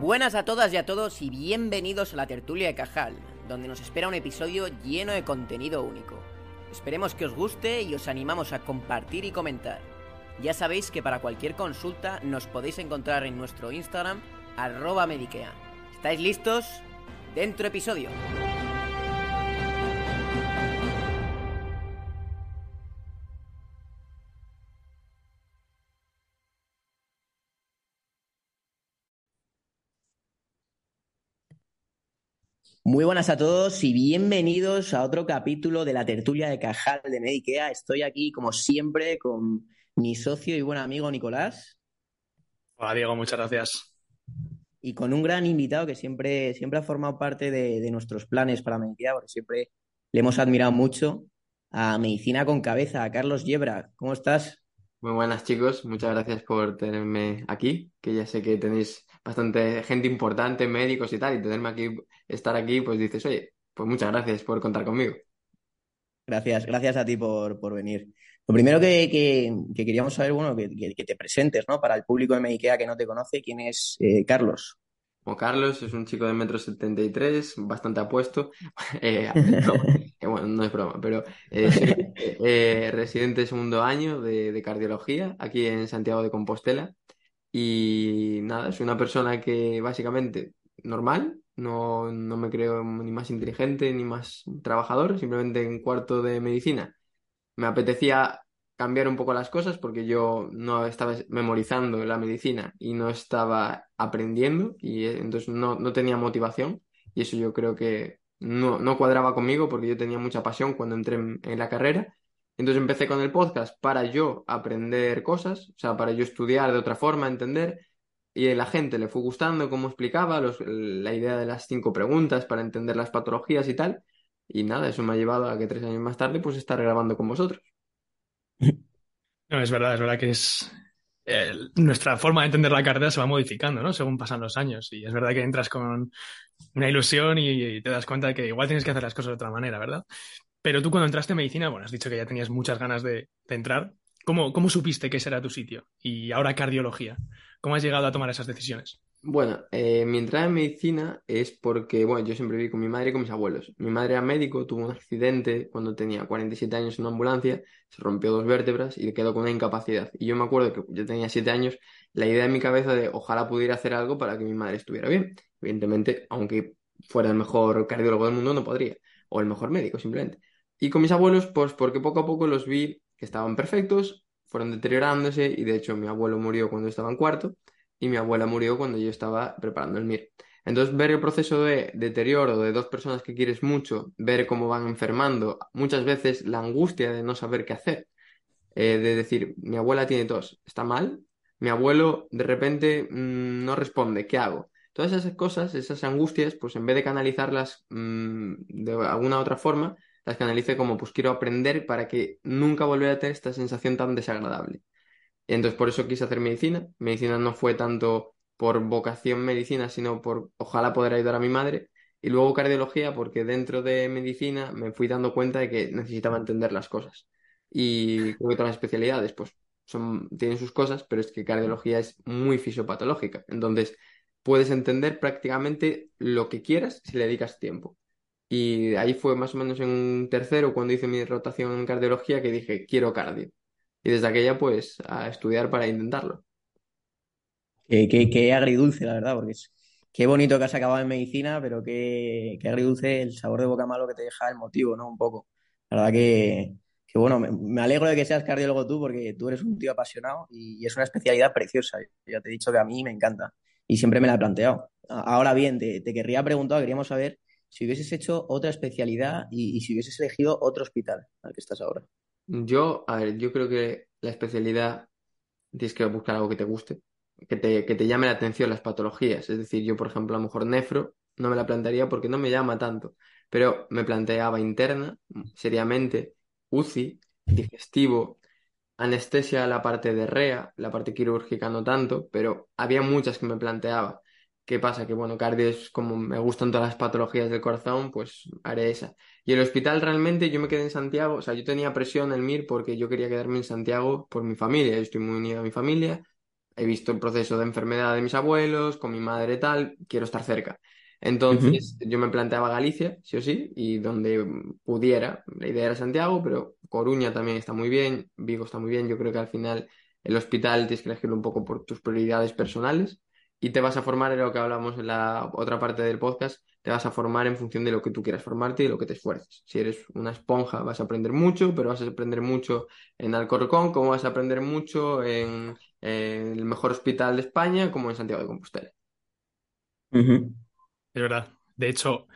Buenas a todas y a todos y bienvenidos a la tertulia de Cajal, donde nos espera un episodio lleno de contenido único. Esperemos que os guste y os animamos a compartir y comentar. Ya sabéis que para cualquier consulta nos podéis encontrar en nuestro Instagram, arroba mediquea. ¿Estáis listos? Dentro episodio. Muy buenas a todos y bienvenidos a otro capítulo de la tertulia de Cajal de Medikea. Estoy aquí, como siempre, con mi socio y buen amigo Nicolás. Hola, Diego, muchas gracias. Y con un gran invitado que siempre, siempre ha formado parte de, de nuestros planes para Medikea, porque siempre le hemos admirado mucho a Medicina con Cabeza, a Carlos Yebra. ¿Cómo estás? Muy buenas chicos, muchas gracias por tenerme aquí, que ya sé que tenéis bastante gente importante, médicos y tal, y tenerme aquí, estar aquí, pues dices, oye, pues muchas gracias por contar conmigo. Gracias, gracias a ti por, por venir. Lo primero que, que, que queríamos saber, bueno, que, que, te presentes, ¿no? Para el público de Medikea que no te conoce, ¿quién es eh, Carlos? Carlos es un chico de metro 73, bastante apuesto. Eh, no, eh, bueno, no es broma, pero eh, soy eh, residente de segundo año de, de, cardiología aquí en Santiago de Compostela. Y nada, soy una persona que básicamente normal, no, no me creo ni más inteligente ni más trabajador, simplemente en cuarto de medicina. Me apetecía cambiar un poco las cosas porque yo no estaba memorizando la medicina y no estaba aprendiendo y entonces no, no tenía motivación y eso yo creo que no, no cuadraba conmigo porque yo tenía mucha pasión cuando entré en, en, la carrera. Entonces empecé con el podcast para yo aprender cosas, o sea, para yo estudiar de otra forma, entender. Y a la gente le fue gustando cómo explicaba los, la idea de las cinco preguntas para entender las patologías y tal. Y nada, eso me ha llevado a que tres años más tarde pues estar grabando con vosotros. No, es verdad, es verdad que es. Eh, nuestra forma de entender la carrera se va modificando, ¿no? Según pasan los años. Y es verdad que entras con una ilusión y, te das cuenta de que igual tienes que hacer las cosas de otra manera, ¿verdad? Pero tú cuando entraste en medicina, bueno, has dicho que ya tenías muchas ganas de, de entrar. ¿Cómo, ¿Cómo supiste que ese era tu sitio? Y ahora cardiología. ¿Cómo has llegado a tomar esas decisiones? Bueno, eh, mi entrada en medicina es porque, bueno, yo siempre viví con mi madre y con mis abuelos. Mi madre era médico, tuvo un accidente cuando tenía 47 años en una ambulancia, se rompió dos vértebras y quedó con una incapacidad. Y yo me acuerdo que yo tenía 7 años, la idea en mi cabeza de ojalá pudiera hacer algo para que mi madre estuviera bien. Evidentemente, aunque fuera el mejor cardiólogo del mundo, no podría, o el mejor médico, simplemente. Y con mis abuelos, pues porque poco a poco los vi que estaban perfectos, fueron deteriorándose y de hecho mi abuelo murió cuando estaba en cuarto y mi abuela murió cuando yo estaba preparando el MIR. Entonces, ver el proceso de deterioro de dos personas que quieres mucho, ver cómo van enfermando, muchas veces la angustia de no saber qué hacer, eh, de decir, mi abuela tiene tos, está mal, mi abuelo de repente mmm, no responde, ¿qué hago? Todas esas cosas, esas angustias, pues en vez de canalizarlas mmm, de alguna otra forma, las canalice como, pues quiero aprender para que nunca volver a tener esta sensación tan desagradable. Entonces, por eso quise hacer medicina. Medicina no fue tanto por vocación medicina, sino por ojalá poder ayudar a mi madre. Y luego cardiología, porque dentro de medicina me fui dando cuenta de que necesitaba entender las cosas. Y creo que todas las especialidades, pues, son, tienen sus cosas, pero es que cardiología es muy fisiopatológica. Entonces, puedes entender prácticamente lo que quieras si le dedicas tiempo. Y ahí fue más o menos en un tercero, cuando hice mi rotación en cardiología, que dije, quiero cardio. Y desde aquella, pues, a estudiar para intentarlo. Qué, qué, agridulce, la verdad, porque es, qué bonito que has acabado en medicina, pero qué, qué agridulce el sabor de boca malo que te deja el motivo, ¿no? Un poco. La verdad que, que bueno, me, alegro de que seas cardiólogo tú, porque tú eres un tío apasionado y, y es una especialidad preciosa. Ya te he dicho que a mí me encanta y siempre me la he planteado. Ahora bien, te, te querría preguntar, queríamos saber si hubieses hecho otra especialidad y, y si hubieses elegido otro hospital al que estás ahora. Yo, a ver, yo creo que la especialidad tienes que buscar algo que te guste, que te, que te llame la atención las patologías. Es decir, yo, por ejemplo, a lo mejor nefro no me la plantearía porque no me llama tanto, pero me planteaba interna, seriamente, UCI, digestivo, anestesia, la parte de REA, la parte quirúrgica no tanto, pero había muchas que me planteaba. ¿Qué pasa? Que bueno, cardio es como me gustan todas las patologías del corazón, pues haré esa. Y el hospital realmente yo me quedé en Santiago, o sea, yo tenía presión en el MIR porque yo quería quedarme en Santiago por mi familia, yo estoy muy unido a mi familia, he visto el proceso de enfermedad de mis abuelos, con mi madre tal, quiero estar cerca. Entonces yo me planteaba Galicia, sí o sí, y donde pudiera. La idea era Santiago, pero Coruña también está muy bien, Vigo está muy bien. Yo creo que al final el hospital tienes que elegirlo un poco por tus prioridades personales y te vas a formar en lo que hablamos en la otra parte del podcast, te vas a formar en función de lo que tú quieras formarte y de lo que te esfuerces. Si eres una esponja vas a aprender mucho, pero vas a aprender mucho en Alcorcón, como vas a aprender mucho en, en el mejor hospital de España, como en Santiago de Compostela. Es verdad. De hecho,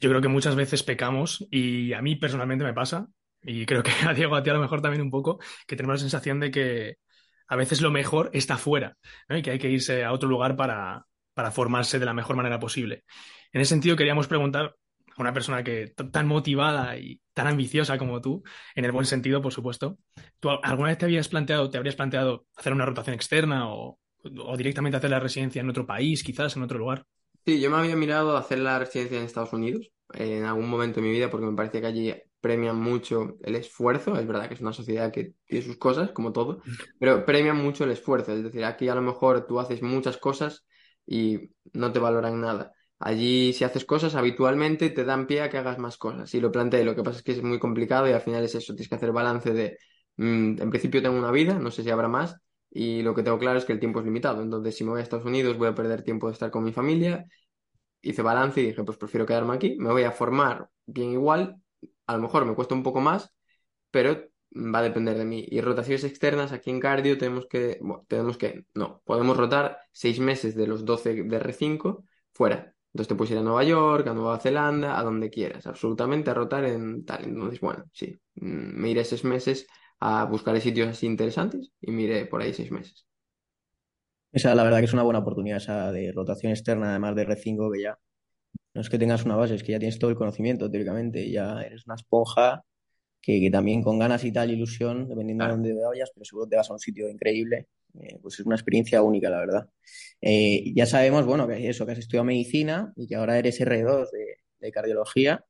yo creo que muchas veces pecamos y a mí personalmente me pasa, y creo que a Diego a ti a lo mejor también un poco, que tenemos la sensación de que a veces lo mejor está fuera ¿no? y que hay que irse a otro lugar para, para formarse de la mejor manera posible. En ese sentido, queríamos preguntar a una persona que tan motivada y tan ambiciosa como tú, en el buen sentido, por supuesto, ¿tú alguna vez te habías planteado, te habrías planteado hacer una rotación externa o, o directamente hacer la residencia en otro país, quizás en otro lugar? Sí, yo me había mirado hacer la residencia en Estados Unidos en algún momento de mi vida porque me parecía que allí premian mucho el esfuerzo. Es verdad que es una sociedad que tiene sus cosas, como todo, pero premian mucho el esfuerzo. Es decir, aquí a lo mejor tú haces muchas cosas y no te valoran nada. Allí, si haces cosas habitualmente, te dan pie a que hagas más cosas. Y lo planteé, lo que pasa es que es muy complicado y al final es eso, tienes que hacer balance de, mm, en principio tengo una vida, no sé si habrá más, y lo que tengo claro es que el tiempo es limitado. Entonces, si me voy a Estados Unidos, voy a perder tiempo de estar con mi familia. Hice balance y dije, pues prefiero quedarme aquí. Me voy a formar bien igual. A lo mejor me cuesta un poco más, pero va a depender de mí. Y rotaciones externas aquí en cardio tenemos que, tenemos que, no, podemos rotar seis meses de los 12 de R5 fuera. Entonces te puedes ir a Nueva York, a Nueva Zelanda, a donde quieras, absolutamente a rotar en tal. Entonces, bueno, sí, mm, me iré seis meses a buscar sitios así interesantes y mire por ahí seis meses. Esa, la verdad que es una buena oportunidad esa de rotación externa, además de R5, que ya no es que tengas una base, es que ya tienes todo el conocimiento, teóricamente, ya eres una esponja que, también con ganas y tal, ilusión, dependiendo de dónde vayas, pero seguro te vas a un sitio increíble, eh, pues es una experiencia única, la verdad. Eh, ya sabemos, bueno, que eso, que has estudiado medicina y que ahora eres R2 de, de cardiología.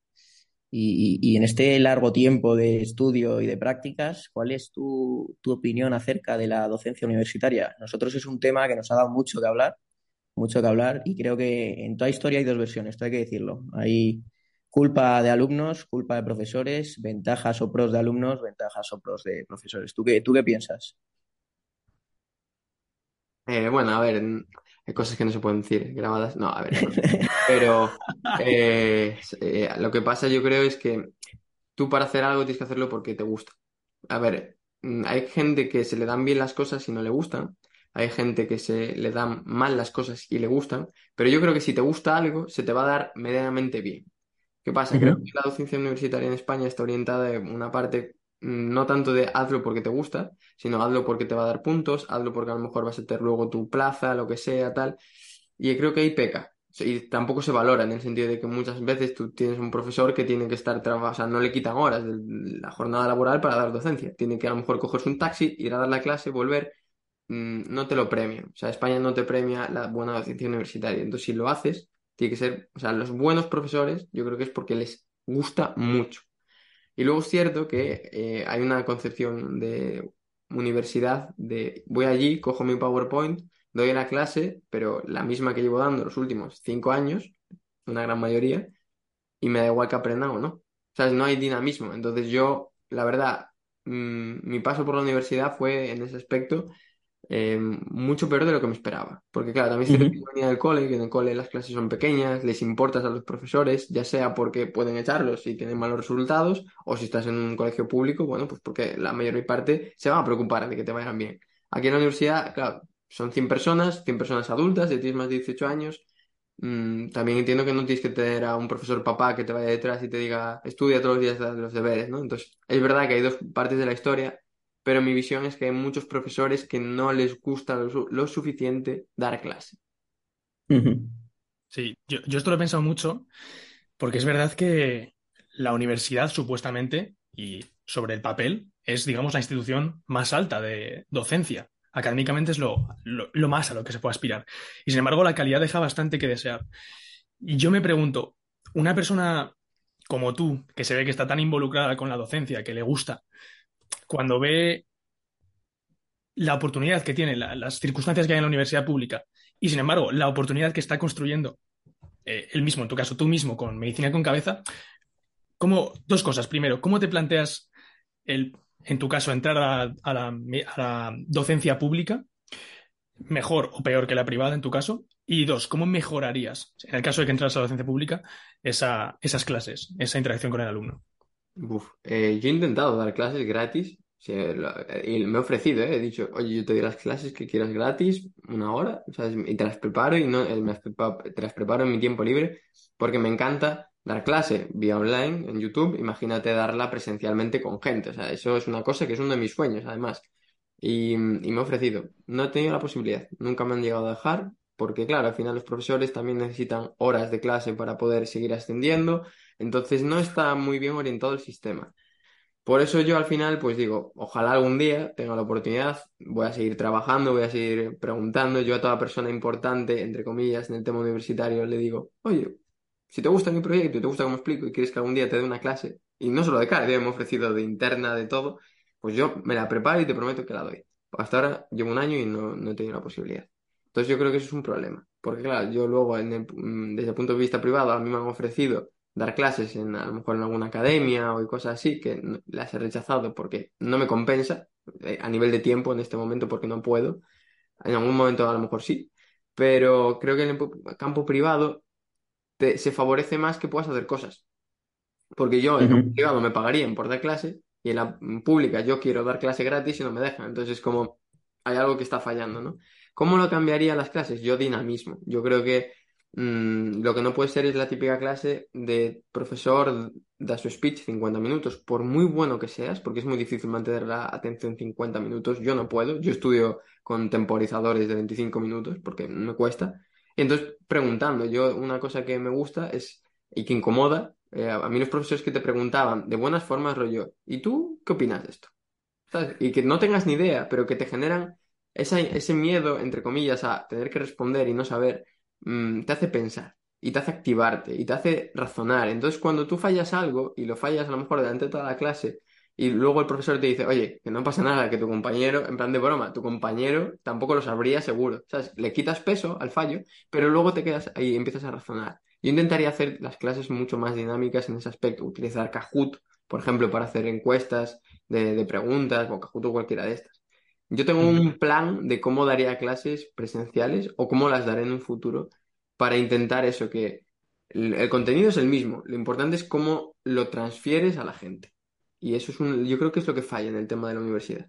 Y, en este largo tiempo de estudio y de prácticas, ¿cuál es tu, opinión acerca de la docencia universitaria? Nosotros es un tema que nos ha dado mucho que hablar, mucho que hablar, y creo que en toda historia hay dos versiones, esto hay que decirlo. Hay culpa de alumnos, culpa de profesores, ventajas o pros de alumnos, ventajas o pros de profesores. ¿Tú qué, tú qué piensas? Eh, bueno, a ver, hay cosas que no se pueden decir grabadas. No, a ver. Pero eh, eh, lo que pasa yo creo es que tú para hacer algo tienes que hacerlo porque te gusta. A ver, mm, hay gente que se le dan bien las cosas y no le gustan. Hay gente que se le dan mal las cosas y le gustan. Pero yo creo que si te gusta algo, se te va a dar medianamente bien. ¿Qué pasa? Creo que la docencia universitaria en España está orientada en una parte Mm, no tanto de hazlo porque te gusta, sino hazlo porque te va a dar puntos, hazlo porque a lo mejor vas a tener luego tu plaza, lo que sea, tal. Y creo que ahí peca. Y tampoco se valora en el sentido de que muchas veces tú tienes un profesor que tiene que estar trabajando, o sea, no le quitan horas de la jornada laboral para dar docencia. Tiene que a lo mejor cogerse un taxi, ir a dar la clase, volver, no te lo premia. O sea, España no te premia la buena docencia universitaria. Entonces, si lo haces, tiene que ser, o sea, los buenos profesores, yo creo que es porque les gusta mucho. Y luego es cierto que eh, hay una concepción de universidad de voy allí, cojo mi PowerPoint, doy la clase, pero la misma que llevo dando los últimos cinco años, una gran mayoría, y me da igual que aprendan o no. Sea, no hay dinamismo. Entonces yo, la verdad, mm, mi paso por la universidad fue en ese aspecto eh, mucho peor de lo que me esperaba. Porque claro, también se uh venía del cole, que en el cole las clases son pequeñas, les importas a los profesores, ya sea porque pueden echarlos si tienen malos resultados, o si estás en un colegio público, bueno, pues porque la mayor parte se van a preocupar de que te vayan bien. Aquí en la universidad, claro, son 100 personas, 100 personas adultas, de tienes más de 18 años. Mm, también entiendo que no tienes que tener a un profesor papá que te vaya detrás y te diga, estudia todos los días los deberes, ¿no? Entonces, es verdad que hay dos partes de la historia pero mi visión es que hay muchos profesores que no les gusta lo, suficiente dar clase. Sí, yo, esto lo he pensado mucho porque es verdad que la universidad supuestamente y sobre el papel es, digamos, la institución más alta de docencia. Académicamente es lo, lo, más a lo que se puede aspirar. Y sin embargo, la calidad deja bastante que desear. Y yo me pregunto, una persona como tú, que se ve que está tan involucrada con la docencia, que le gusta, cuando ve la oportunidad que tiene, las circunstancias que hay en la universidad pública y, sin embargo, la oportunidad que está construyendo eh, él mismo, en tu caso, tú mismo, con medicina con cabeza, como dos cosas. Primero, ¿cómo te planteas, el, en tu caso, entrar a, la, docencia pública? ¿Mejor o peor que la privada, en tu caso? Y dos, ¿cómo mejorarías, en el caso de que entras a la docencia pública, esa, esas clases, esa interacción con el alumno? Eh, yo he intentado dar clases gratis y me he ofrecido, ¿eh? he dicho, oye, yo te doy las clases que quieras gratis, una hora, y te las preparo y no, eh, te las preparo en mi tiempo libre porque me encanta dar clase vía online en YouTube, imagínate darla presencialmente con gente, o sea, eso es una cosa que es uno de mis sueños, además. Y me he ofrecido, no he tenido la posibilidad, nunca me han llegado a dejar, porque claro, al final los profesores también necesitan horas de clase para poder seguir ascendiendo, entonces no está muy bien orientado el sistema. Por eso yo al final, pues digo, ojalá algún día tenga la oportunidad, voy a seguir trabajando, voy a seguir preguntando. Yo a toda persona importante, entre comillas, en el tema universitario, le digo, oye, si te gusta mi proyecto y te gusta cómo explico y quieres que algún día te dé una clase, y no solo de cara, yo me he ofrecido de interna, de todo, pues yo me la preparo y te prometo que la doy. Hasta ahora llevo un año y no, no he tenido la posibilidad. Entonces yo creo que eso es un problema, porque claro, yo luego mm, desde el punto de vista privado a mí me han ofrecido dar clases en, a lo mejor en alguna academia o cosas así, que las he rechazado porque no me compensa eh, a nivel de tiempo en este momento porque no puedo. En algún momento a lo mejor sí, pero creo que en el campo privado se favorece más que puedas hacer cosas. Porque yo en el privado me pagarían por dar clase y en la pública yo quiero dar clase gratis y no me dejan. Entonces es como hay algo que está fallando, ¿no? ¿Cómo lo cambiaría las clases? Yo dinamismo. Yo creo que Mm, lo que no puede ser es la típica clase de profesor da su speech 50 minutos, por muy bueno que seas, porque es muy difícil mantener la atención 50 minutos, yo no puedo, yo estudio con temporizadores de 25 minutos porque me cuesta. Y entonces, preguntando, yo una cosa que me gusta es, y que incomoda, eh, a mí los profesores que te preguntaban de buenas formas, rollo, ¿y tú qué opinas de esto? Y que no tengas ni idea, pero que te generan ese miedo, entre comillas, a tener que responder y no saber Mm, te hace pensar y te hace activarte y te hace razonar. Entonces, cuando tú fallas algo y lo fallas a lo mejor delante de toda la clase y luego el profesor te dice, oye, que no pasa nada, que tu compañero, en plan de broma, tu compañero tampoco lo sabría seguro. ¿Sabes? Le quitas peso al fallo, pero luego te quedas ahí y empiezas a razonar. Yo intentaría hacer las clases mucho más dinámicas en ese aspecto, utilizar Kahoot, por ejemplo, para hacer encuestas de, de preguntas o Kahoot o cualquiera de estas. Yo tengo un plan de cómo daría clases presenciales o cómo las daré en un futuro para intentar eso, que el, contenido es el mismo, lo importante es cómo lo transfieres a la gente. Y eso es un, yo creo que es lo que falla en el tema de la universidad.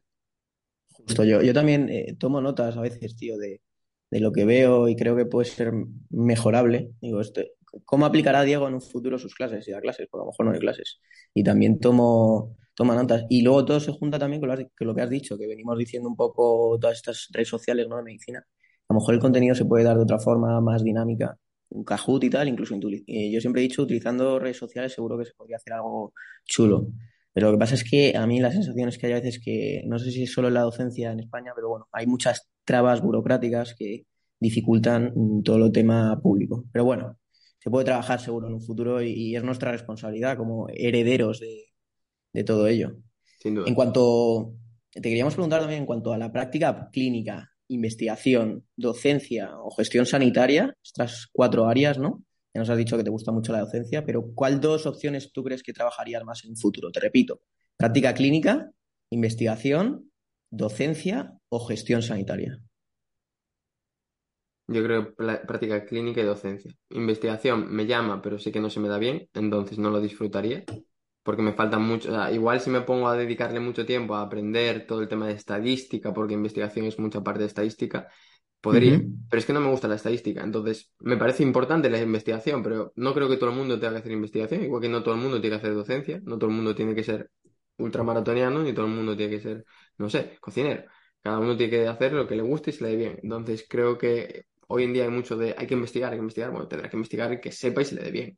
Justo yo, yo también eh, tomo notas a veces, tío, de, de, lo que veo y creo que puede ser mejorable. Digo, esto, ¿cómo aplicará Diego en un futuro sus clases? Si da clases, porque a lo mejor no hay clases. Y también tomo toma notas. Y luego todo se junta también con lo, que has dicho, que venimos diciendo un poco todas estas redes sociales ¿no? de medicina. A lo mejor el contenido se puede dar de otra forma más dinámica, un Kahoot y tal, incluso eh, yo siempre he dicho, utilizando redes sociales seguro que se podría hacer algo chulo. Pero lo que pasa es que a mí la sensación es que hay veces que, no sé si es solo en la docencia en España, pero bueno, hay muchas trabas burocráticas que dificultan todo el tema público. Pero bueno, se puede trabajar seguro en un futuro y es nuestra responsabilidad como herederos de, de todo ello. Sin duda. En cuanto, te queríamos preguntar también en cuanto a la práctica clínica, investigación, docencia o gestión sanitaria, estas cuatro áreas, ¿no? Ya nos has dicho que te gusta mucho la docencia, pero ¿cuál dos opciones tú crees que trabajarías más en un futuro? Te repito, práctica clínica, investigación, docencia o gestión sanitaria. Yo creo práctica clínica y docencia. Investigación me llama, pero sé que no se me da bien, entonces no lo disfrutaría porque me falta mucho, igual si me pongo a dedicarle mucho tiempo a aprender todo el tema de estadística, porque investigación es mucha parte de estadística, podría, pero es que no me gusta la estadística, entonces me parece importante la investigación, pero no creo que todo el mundo tenga que hacer investigación, igual que no todo el mundo tiene que hacer docencia, no todo el mundo tiene que ser ultramaratoniano, ni todo el mundo tiene que ser, no sé, cocinero. Cada uno tiene que hacer lo que le guste y se le dé bien. Entonces creo que hoy en día hay mucho de hay que investigar, hay que investigar, bueno, tendrá que investigar que sepa y se le dé bien.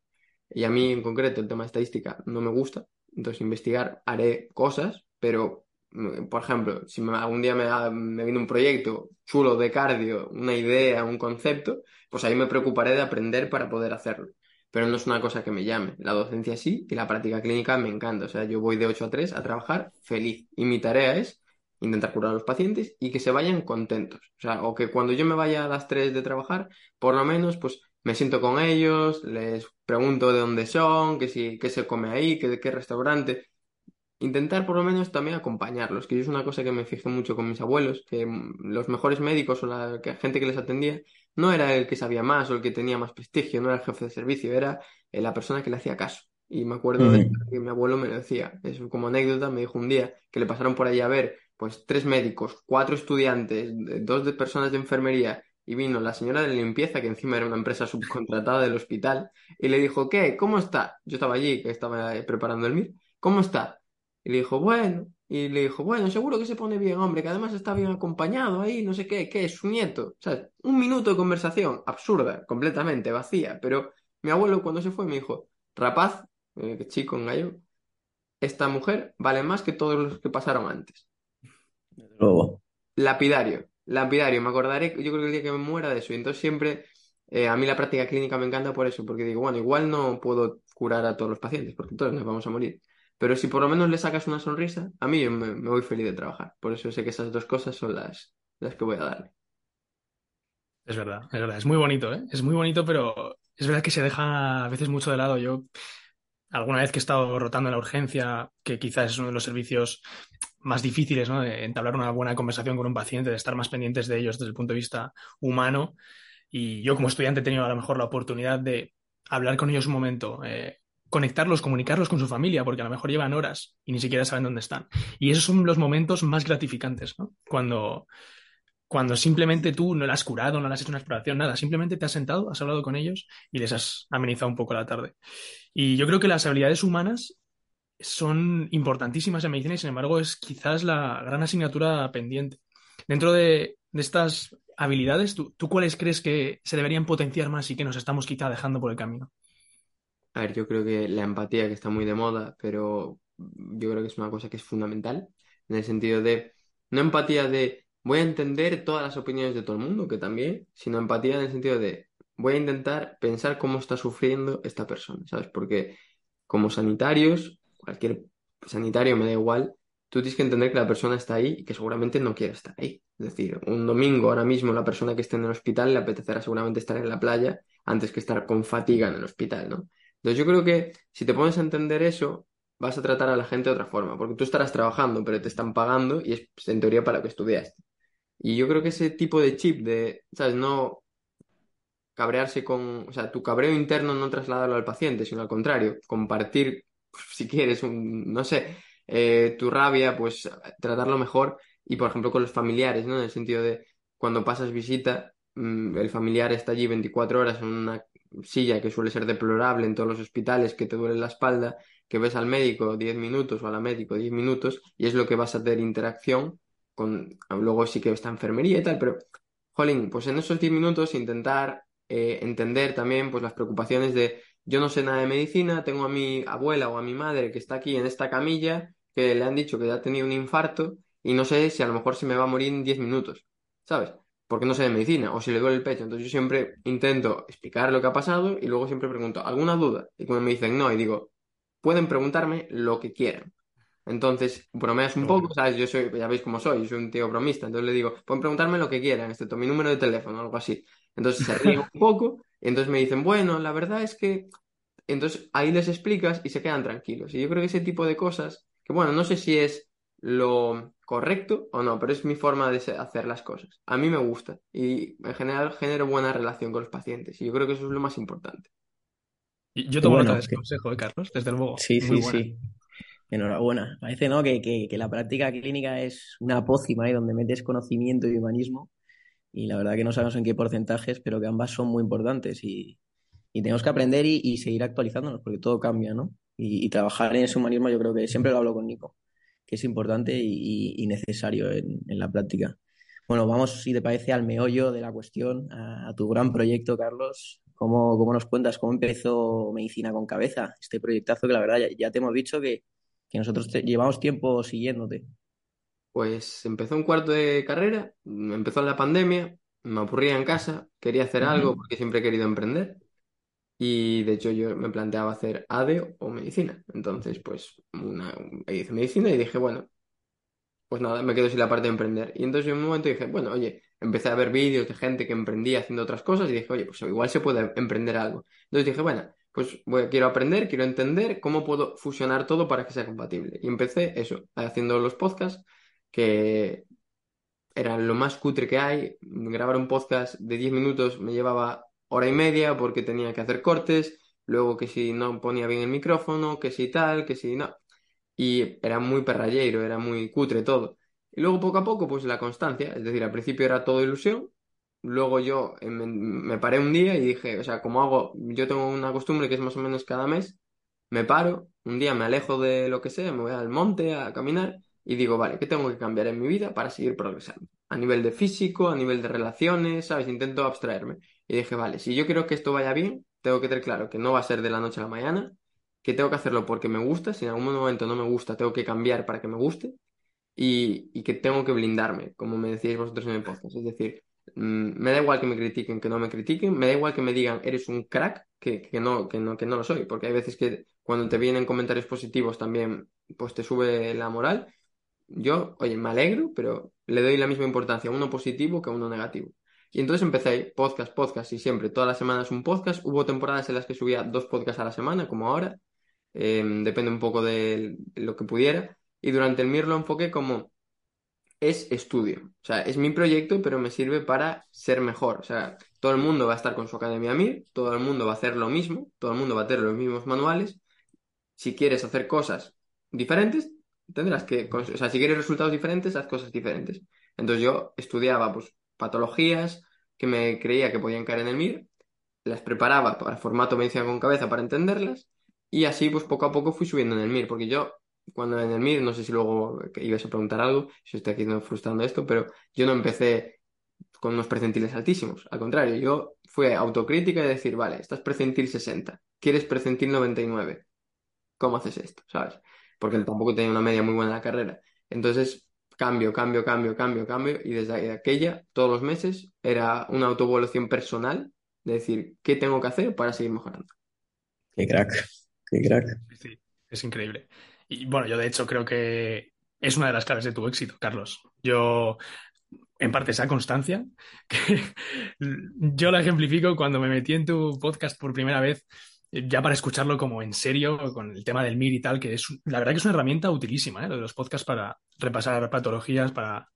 Y a mí en concreto el tema de estadística no me gusta, entonces investigar haré cosas, pero mm, por ejemplo, si algún día me, me viene un proyecto chulo de cardio, una idea, un concepto, pues ahí me preocuparé de aprender para poder hacerlo. Pero no es una cosa que me llame. La docencia sí y la práctica clínica me encanta. O sea, yo voy de 8 a 3 a trabajar feliz. Y mi tarea es intentar curar a los pacientes y que se vayan contentos. O sea, o que cuando yo me vaya a las 3 de trabajar, por lo menos, pues me siento con ellos, les pregunto de dónde son, qué, si, qué se come ahí, qué, de qué restaurante. Intentar por lo menos también acompañarlos, que es una cosa que me fijé mucho con mis abuelos, que los mejores médicos o la gente que les atendía no era el que sabía más o el que tenía más prestigio, no era el jefe de servicio, era eh, la persona que le hacía caso. Y me acuerdo de que mi abuelo me lo decía, es como anécdota, me dijo un día que le pasaron por ahí a ver pues tres médicos, cuatro estudiantes, dos de personas de enfermería y vino la señora de limpieza, que encima era una empresa subcontratada del hospital, y le dijo, ¿qué? ¿Cómo está? Yo estaba allí, que estaba preparando el MIR, ¿cómo está? Y le dijo, bueno, y le dijo, bueno, seguro que se pone bien, hombre, que además está bien acompañado ahí, no sé qué, ¿qué es su nieto? O sea, un minuto de conversación, absurda, completamente vacía, pero mi abuelo cuando se fue me dijo, rapaz, eh, chico en gallo, esta mujer vale más que todos los que pasaron antes. Luego. Lapidario. Lapidario, me acordaré, yo creo que el día que me muera de eso. Y entonces siempre, eh, a mí la práctica clínica me encanta por eso, porque digo, bueno, igual no puedo curar a todos los pacientes, porque todos nos vamos a morir. Pero si por lo menos le sacas una sonrisa, a mí me, me voy feliz de trabajar. Por eso sé que esas dos cosas son las, las que voy a darle. Es verdad, es verdad, es muy bonito, ¿eh? Es muy bonito, pero es verdad que se deja a veces mucho de lado. Yo, alguna vez que he estado rotando en la urgencia, que quizás es uno de los servicios más difíciles, ¿no? Entablar una buena conversación con un paciente, de estar más pendientes de ellos desde el punto de vista humano. Y yo como estudiante he tenido a lo mejor la oportunidad de hablar con ellos un momento, eh, conectarlos, comunicarlos con su familia, porque a lo mejor llevan horas y ni siquiera saben dónde están. Y esos son los momentos más gratificantes, ¿no? Cuando, cuando simplemente tú no la has curado, no le has hecho una exploración, nada, simplemente te has sentado, has hablado con ellos y les has amenizado un poco la tarde. Y yo creo que las habilidades humanas son importantísimas en medicina y sin embargo es quizás la gran asignatura pendiente. Dentro de, estas habilidades, ¿tú, cuáles crees que se deberían potenciar más y que nos estamos quizá dejando por el camino? A ver, yo creo que la empatía que está muy de moda, pero yo creo que es una cosa que es fundamental, en el sentido de, no empatía de voy a entender todas las opiniones de todo el mundo, que también, sino empatía en el sentido de voy a intentar pensar cómo está sufriendo esta persona, ¿sabes? Porque como sanitarios cualquier sanitario, me da igual, tú tienes que entender que la persona está ahí y que seguramente no quiere estar ahí. Es decir, un domingo ahora mismo la persona que esté en el hospital le apetecerá seguramente estar en la playa antes que estar con fatiga en el hospital, ¿no? Entonces yo creo que si te pones a entender eso, vas a tratar a la gente de otra forma, porque tú estarás trabajando, pero te están pagando y es en teoría para lo que estudiaste. Y yo creo que ese tipo de chip de, ¿sabes? No cabrearse con, o sea, tu cabreo interno no trasladarlo al paciente, sino al contrario, compartir si quieres, un, no sé, eh, tu rabia, pues tratarlo mejor y, por ejemplo, con los familiares, ¿no? En el sentido de cuando pasas visita, mm, el familiar está allí 24 horas en una silla que suele ser deplorable en todos los hospitales, que te duele la espalda, que ves al médico 10 minutos o a la médico 10 minutos y es lo que vas a tener interacción con, luego sí que está enfermería y tal, pero, jolín, pues en esos 10 minutos intentar eh, entender también pues las preocupaciones de yo no sé nada de medicina, tengo a mi abuela o a mi madre que está aquí en esta camilla, que le han dicho que ya ha tenido un infarto y no sé si a lo mejor se me va a morir en 10 minutos, ¿sabes? Porque no sé de medicina o si le duele el pecho. Entonces yo siempre intento explicar lo que ha pasado y luego siempre pregunto, ¿alguna duda? Y cuando me dicen no, y digo, pueden preguntarme lo que quieran. Entonces, bromeas un poco, ¿sabes? Yo soy, ya veis cómo soy, soy un tío bromista. Entonces le digo, pueden preguntarme lo que quieran, excepto mi número de teléfono o algo así. Entonces se ríen un poco y entonces me dicen, bueno, la verdad es que... Entonces ahí les explicas y se quedan tranquilos. Y yo creo que ese tipo de cosas, que bueno, no sé si es lo correcto o no, pero es mi forma de hacer las cosas. A mí me gusta y en general genero buena relación con los pacientes y yo creo que eso es lo más importante. Yo tomo nota de ese consejo, ¿eh, Carlos? Desde luego. Sí, sí, sí. Enhorabuena. Parece ¿no? Que, que, la práctica clínica es una pócima donde metes conocimiento y humanismo y la verdad que no sabemos en qué porcentajes, pero que ambas son muy importantes y, y tenemos que aprender y, seguir actualizándonos porque todo cambia, ¿no? Y, trabajar en ese humanismo yo creo que siempre lo hablo con Nico, que es importante y, necesario en, la práctica. Bueno, vamos, si te parece, al meollo de la cuestión, a, tu gran proyecto, Carlos. ¿Cómo, ¿Cómo, nos cuentas cómo empezó Medicina con Cabeza? Este proyectazo que la verdad ya, te hemos dicho que, que nosotros llevamos tiempo siguiéndote. Pues empezó un cuarto de carrera, empezó la pandemia, me aburría en casa, quería hacer algo porque siempre he querido emprender. Y de hecho yo me planteaba hacer ADE o medicina. Entonces, pues una, hice medicina y dije, bueno, pues nada, me quedo sin la parte de emprender. Y entonces en un momento dije, bueno, oye, empecé a ver vídeos de gente que emprendía haciendo otras cosas y dije, oye, pues igual se puede emprender algo. Entonces dije, bueno, pues quiero aprender, quiero entender cómo puedo fusionar todo para que sea compatible. Y empecé eso, haciendo los podcasts, que eran lo más cutre que hay. Grabar un podcast de 10 minutos me llevaba hora y media porque tenía que hacer cortes, luego que si no ponía bien el micrófono, que si tal, que si no. Y era muy perrallero, era muy cutre todo. Y luego poco a poco, pues la constancia, es decir, al principio era todo ilusión, luego yo eh, me, paré un día y dije, o sea, como hago, yo tengo una costumbre que es más o menos cada mes, me paro, un día me alejo de lo que sea, me voy al monte a caminar y digo, vale, ¿qué tengo que cambiar en mi vida para seguir progresando? A nivel de físico, a nivel de relaciones, ¿sabes? Intento abstraerme. Y dije, vale, si yo quiero que esto vaya bien, tengo que tener claro que no va a ser de la noche a la mañana, que tengo que hacerlo porque me gusta, si en algún momento no me gusta, tengo que cambiar para que me guste, y, que tengo que blindarme, como me decíais vosotros en el podcast. Es decir, me da igual que me critiquen, que no me critiquen, me da igual que me digan eres un crack, que, que, no, que, no, que no lo soy, porque hay veces que cuando te vienen comentarios positivos también, pues te sube la moral. Yo, oye, me alegro, pero le doy la misma importancia a uno positivo que a uno negativo. Y entonces empecé podcast, podcast y siempre, todas las semanas un podcast. Hubo temporadas en las que subía dos podcasts a la semana, como ahora. Em, depende un poco de lo que pudiera. Y durante el MIR lo enfoqué como es estudio. O sea, es mi proyecto, pero me sirve para ser mejor. O sea, todo el mundo va a estar con su academia MIR, todo el mundo va a hacer lo mismo, todo el mundo va a tener los mismos manuales. Si quieres hacer cosas diferentes, tendrás que, o sea, si quieres resultados diferentes, haz cosas diferentes. Entonces yo estudiaba pues patologías que me creía que podían caer en el MIR, las preparaba para formato medicina con cabeza para entenderlas y así pues poco a poco fui subiendo en el MIR, porque yo cuando en el MIR, no sé si luego ibas a preguntar algo, si estoy aquí frustrando esto, pero yo no empecé con unos percentiles altísimos, al contrario, yo fui autocrítica y decir, vale, estás precentil 60, quieres precentil 99, ¿cómo haces esto? ¿Sabes? Porque tampoco tenía una media muy buena en la carrera. Entonces, cambio, cambio, cambio, cambio, cambio, y desde aquella, todos los meses, era una autoevaluación personal de decir, ¿qué tengo que hacer para seguir mejorando? Qué crack, qué crack. Sí, es increíble. Y bueno, yo de hecho creo que es una de las claves de tu éxito, Carlos. Yo, en parte, esa constancia, que yo la ejemplifico cuando me metí en tu podcast por primera vez ya para escucharlo como en serio, con el tema del MIR y tal, que es, la verdad que es una herramienta utilísima, ¿eh? lo de los podcasts para repasar patologías, para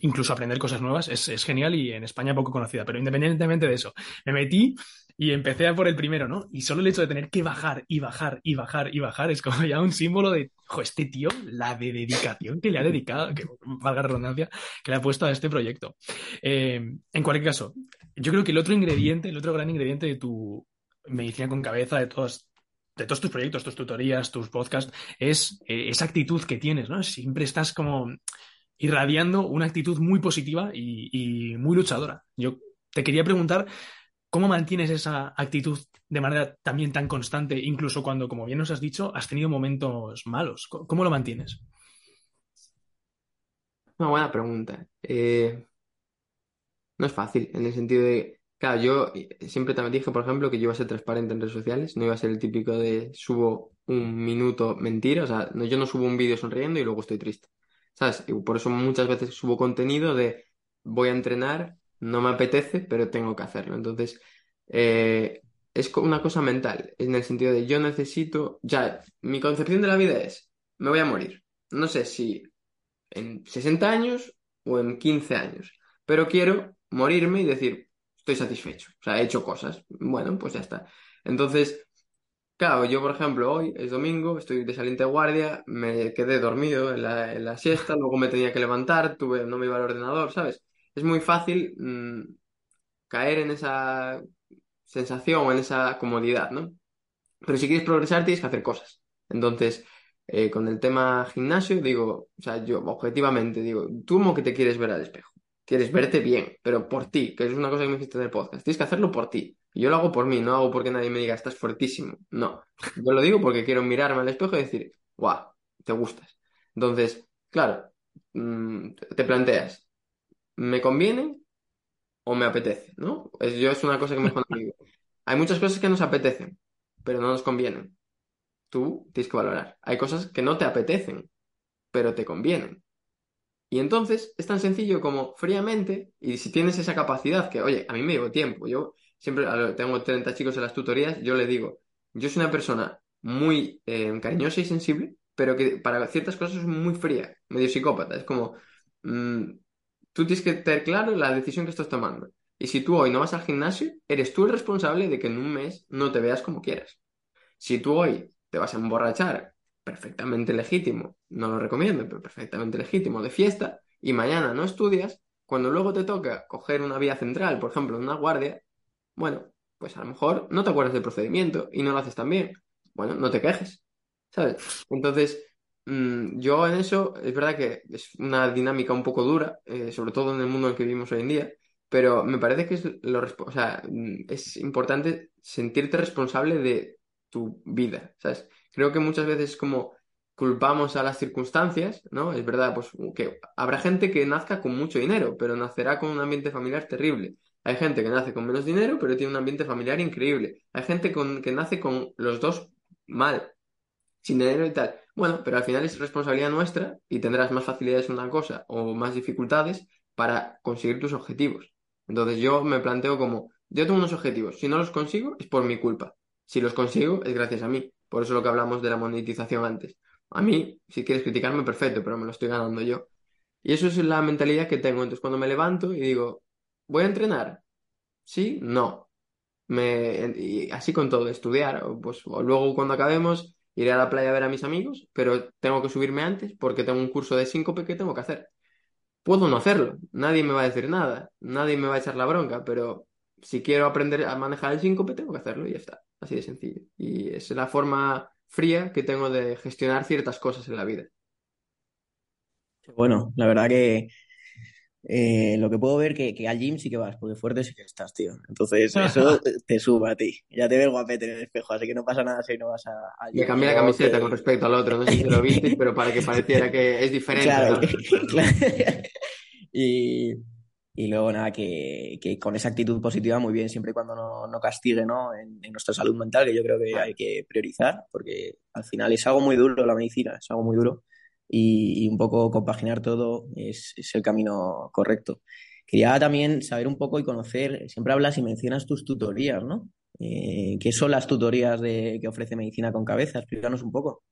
incluso aprender cosas nuevas, es, es, genial y en España poco conocida, pero independientemente de eso, me metí y empecé a por el primero, ¿no? Y solo el hecho de tener que bajar y bajar y bajar y bajar es como ya un símbolo de, jo, este tío, la de dedicación que le ha dedicado, que valga redundancia, que le ha puesto a este proyecto. Eh, en cualquier caso, yo creo que el otro ingrediente, el otro gran ingrediente de tu medicina con cabeza, de todos, de todos tus proyectos, tus tutorías, tus podcasts, es eh, esa actitud que tienes, ¿no? Siempre estás como irradiando una actitud muy positiva y, muy luchadora. Yo te quería preguntar ¿Cómo mantienes esa actitud de manera también tan constante, incluso cuando, como bien nos has dicho, has tenido momentos malos? ¿Cómo lo mantienes? Una buena pregunta. Eh, no es fácil, en el sentido de, claro, yo siempre también dije, por ejemplo, que yo iba a ser transparente en redes sociales, no iba a ser el típico de subo un minuto mentira, o sea, yo no subo un vídeo sonriendo y luego estoy triste, ¿sabes? Y por eso muchas veces subo contenido de voy a entrenar no me apetece, pero tengo que hacerlo. Entonces, eh, es una cosa mental, en el sentido de yo necesito, ya, mi concepción de la vida es, me voy a morir. No sé si en 60 años o en 15 años, pero quiero morirme y decir, estoy satisfecho, o sea, he hecho cosas. Bueno, pues ya está. Entonces, claro, yo por ejemplo, hoy es domingo, estoy de saliente guardia, me quedé dormido en la, siesta, luego me tenía que levantar, tuve, no me iba al ordenador, ¿sabes? es muy fácil mm, caer en esa sensación en esa comodidad, ¿no? Pero si quieres progresar tienes que hacer cosas. Entonces, eh, con el tema gimnasio, digo, o sea, yo objetivamente digo, tú como que te quieres ver al espejo. Quieres verte bien, pero por ti, que es una cosa que me hiciste en el podcast. Tienes que hacerlo por ti. Y yo lo hago por mí, no hago porque nadie me diga, estás fuertísimo. No. Yo lo digo porque quiero mirarme al espejo y decir, guau, te gustas. Entonces, claro, mm, te planteas, ¿me conviene o me apetece? ¿No? Es, yo es una cosa que me digo. Hay muchas cosas que nos apetecen, pero no nos convienen. Tú tienes que valorar. Hay cosas que no te apetecen, pero te convienen. Y entonces es tan sencillo como fríamente, y si tienes esa capacidad, que oye, a mí me llevo tiempo, yo siempre tengo 30 chicos en las tutorías, yo le digo, yo soy una persona muy eh, cariñosa y sensible, pero que para ciertas cosas es muy fría, medio psicópata, es como, mm, tú tienes que tener claro la decisión que estás tomando. Y si tú hoy no vas al gimnasio, eres tú el responsable de que en un mes no te veas como quieras. Si tú hoy te vas a emborrachar, perfectamente legítimo, no lo recomiendo, pero perfectamente legítimo, de fiesta, y mañana no estudias, cuando luego te toca coger una vía central, por ejemplo, una guardia, bueno, pues a lo mejor no te acuerdas del procedimiento y no lo haces tan bien. Bueno, no te quejes, ¿sabes? Entonces, mm, yo en eso, es verdad que es una dinámica un poco dura, eh, sobre todo en el mundo en el que vivimos hoy en día, pero me parece que es, lo, o sea, mm, es importante sentirte responsable de tu vida, ¿sabes? Creo que muchas veces como culpamos a las circunstancias, ¿no? Es verdad, pues que habrá gente que nazca con mucho dinero, pero nacerá con un ambiente familiar terrible. Hay gente que nace con menos dinero, pero tiene un ambiente familiar increíble. Hay gente con, que nace con los dos mal, sin dinero y tal. Bueno, pero al final es responsabilidad nuestra y tendrás más facilidades en una cosa o más dificultades para conseguir tus objetivos. Entonces yo me planteo como, yo tengo unos objetivos, si no los consigo es por mi culpa. Si los consigo es gracias a mí. Por eso lo que hablamos de la monetización antes. A mí, si quieres criticarme, perfecto, pero me lo estoy ganando yo. Y eso es la mentalidad que tengo. Entonces cuando me levanto y digo, ¿voy a entrenar? ¿Sí? No. Me, y así con todo, estudiar. O, pues, luego cuando acabemos iré a la playa a ver a mis amigos, pero tengo que subirme antes porque tengo un curso de síncope que tengo que hacer. Puedo no hacerlo, nadie me va a decir nada, nadie me va a echar la bronca, pero si quiero aprender a manejar el síncope, tengo que hacerlo y ya está. Así de sencillo. Y es la forma fría que tengo de gestionar ciertas cosas en la vida. Bueno, la verdad que eh, lo que puedo ver que, que al gym sí que vas, porque fuerte sí que estás, tío. Entonces, eso te suba a ti. Ya te ves guapete en el espejo, así que no pasa nada si no vas a, al Y cambié la camiseta con respecto al otro, no sé si lo viste, pero para que pareciera que es diferente. Claro, ¿no? claro. Y, y luego nada, que, que con esa actitud positiva muy bien, siempre y cuando no, no castigue ¿no? En, en nuestra salud mental, que yo creo que hay que priorizar, porque al final es algo muy duro la medicina, es algo muy duro y, un poco compaginar todo es, es el camino correcto. Quería también saber un poco y conocer, siempre hablas y mencionas tus tutorías, ¿no? Eh, ¿Qué son las tutorías de, que ofrece Medicina con Cabeza? Explícanos un poco.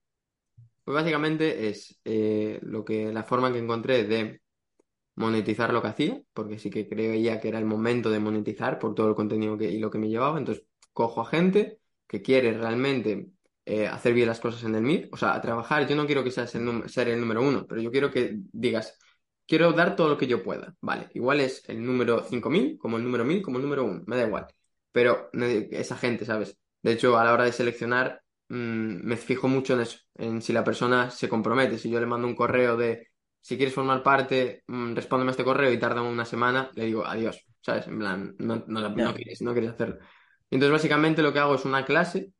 Pues básicamente es eh, lo que la forma que encontré de monetizar lo que hacía, porque sí que creía que era el momento de monetizar por todo el contenido que, y lo que me llevaba. Entonces, cojo a gente que quiere realmente eh, hacer bien las cosas en el MIR, o sea, a trabajar. Yo no quiero que seas el ser el número uno, pero yo quiero que digas, quiero dar todo lo que yo pueda. Vale, igual es el número 5000, como el número 1000, como el número uno, me da igual. Pero esa gente, ¿sabes? De hecho, a la hora de seleccionar, mm, me fijo mucho en eso, en si la persona se compromete. Si yo le mando un correo de si quieres formar parte, mm, respóndeme a este correo y tarda una semana, le digo adiós, ¿sabes? En plan, no, no, no quieres, no quieres hacerlo. Entonces, básicamente lo que hago es una clase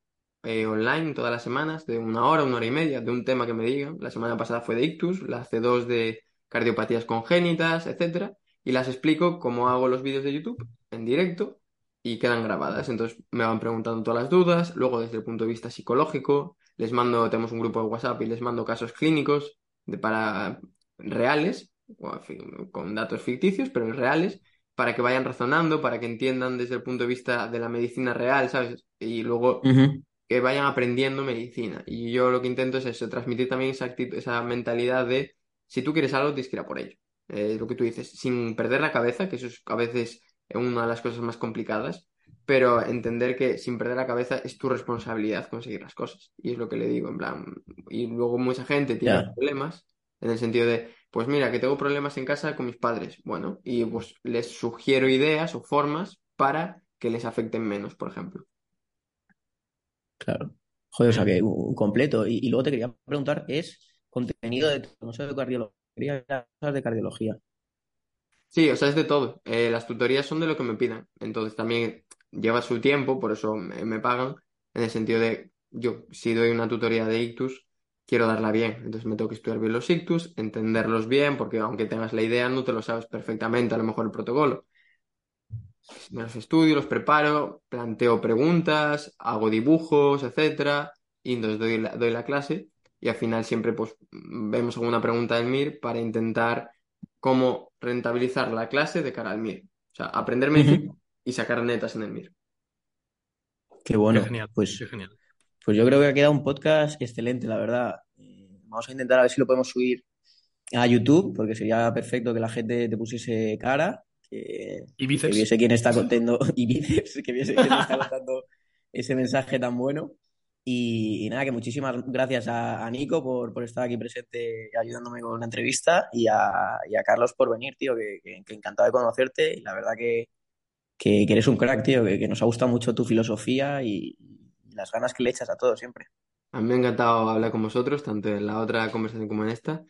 eh, online todas las semanas, de una hora, una hora y media, de un tema que me digan. La semana pasada fue de ictus, la hace dos de cardiopatías congénitas, etcétera, y las explico cómo hago los vídeos de YouTube en directo y quedan grabadas. Entonces me van preguntando todas las dudas, luego desde el punto de vista psicológico, les mando, tenemos un grupo de WhatsApp y les mando casos clínicos de, para reales, con datos ficticios, pero reales, para que vayan razonando, para que entiendan desde el punto de vista de la medicina real, ¿sabes? Y luego. Que vayan aprendiendo medicina. Y yo lo que intento es eso, transmitir también esa actitud, esa mentalidad de si tú quieres algo, tienes que ir a por ello. Eh, lo que tú dices, sin perder la cabeza, que eso es a veces una de las cosas más complicadas, pero entender que sin perder la cabeza es tu responsabilidad conseguir las cosas. Y es lo que le digo, en plan, y luego mucha gente tiene problemas en el sentido de, pues mira, que tengo problemas en casa con mis padres. Bueno, y pues les sugiero ideas o formas para que les afecten menos, por ejemplo. Claro. Joder, o sea que un completo. Y, y luego te quería preguntar, ¿es contenido de no sé de cardiología, cosas de cardiología? Sí, o sea, es de todo. Eh, las tutorías son de lo que me pidan. Entonces también lleva su tiempo, por eso me, me pagan, en el sentido de, yo si doy una tutoría de ictus, quiero darla bien. Entonces me tengo que estudiar bien los ictus, entenderlos bien, porque aunque tengas la idea, no te lo sabes perfectamente, a lo mejor el protocolo. Me los estudio, los preparo, planteo preguntas, hago dibujos, etcétera, y entonces doy la, doy la clase y al final siempre pues vemos alguna pregunta del MIR para intentar cómo rentabilizar la clase de cara al MIR. O sea, aprender medicina y sacar netas en el MIR. Qué bueno. Qué genial, Pues, qué genial. pues yo creo que ha quedado un podcast excelente, la verdad. Eh, Vamos a intentar a ver si lo podemos subir a YouTube, porque sería perfecto que la gente te pusiese cara, que, ¿Y que bíceps? viese quién está contando, y bíceps, que viese quién está contando ese mensaje tan bueno. Y, y nada, que muchísimas gracias a, a Nico por, por estar aquí presente ayudándome con la entrevista y a, y a Carlos por venir, tío, que, que- que encantado de conocerte y la verdad que, que, que eres un crack, tío, que, que nos ha gustado mucho tu filosofía y, y las ganas que le echas a todo siempre. A mí me ha encantado hablar con vosotros, tanto en la otra conversación como en esta.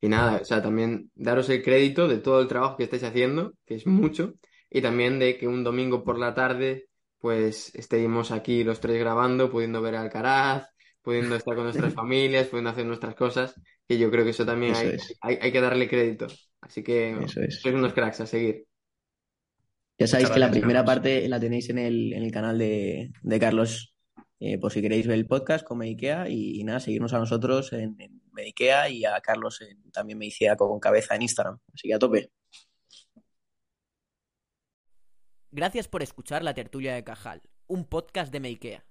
Y nada, o sea, también daros el crédito de todo el trabajo que estáis haciendo, que es mucho, y también de que un domingo por la tarde, pues estemos aquí los tres grabando, pudiendo ver a Alcaraz, pudiendo estar con nuestras familias, pudiendo hacer nuestras cosas, que yo creo que eso también Eso hay, es. hay, hay que darle crédito. Así que Eso es. sois unos cracks a seguir. Ya sabéis Muchas que la primera Carlos. parte la tenéis en el, en el canal de, de Carlos, eh, por si queréis ver el podcast con Medikea y, y nada, seguirnos a nosotros en, en Medikea y a Carlos en, también Medicea con cabeza en Instagram. Así que a tope. Gracias por escuchar La Tertulia de Cajal, un podcast de Meikea.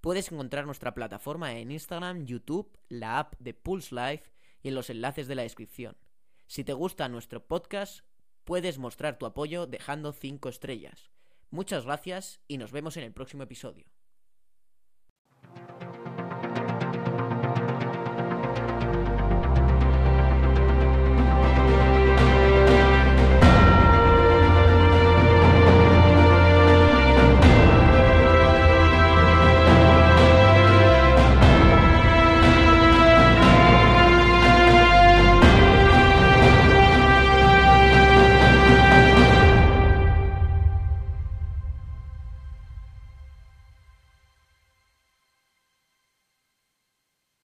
Puedes encontrar nuestra plataforma en Instagram, YouTube, la app de Pulse Life y en los enlaces de la descripción. Si te gusta nuestro podcast, puedes mostrar tu apoyo dejando 5 estrellas. Muchas gracias y nos vemos en el próximo episodio.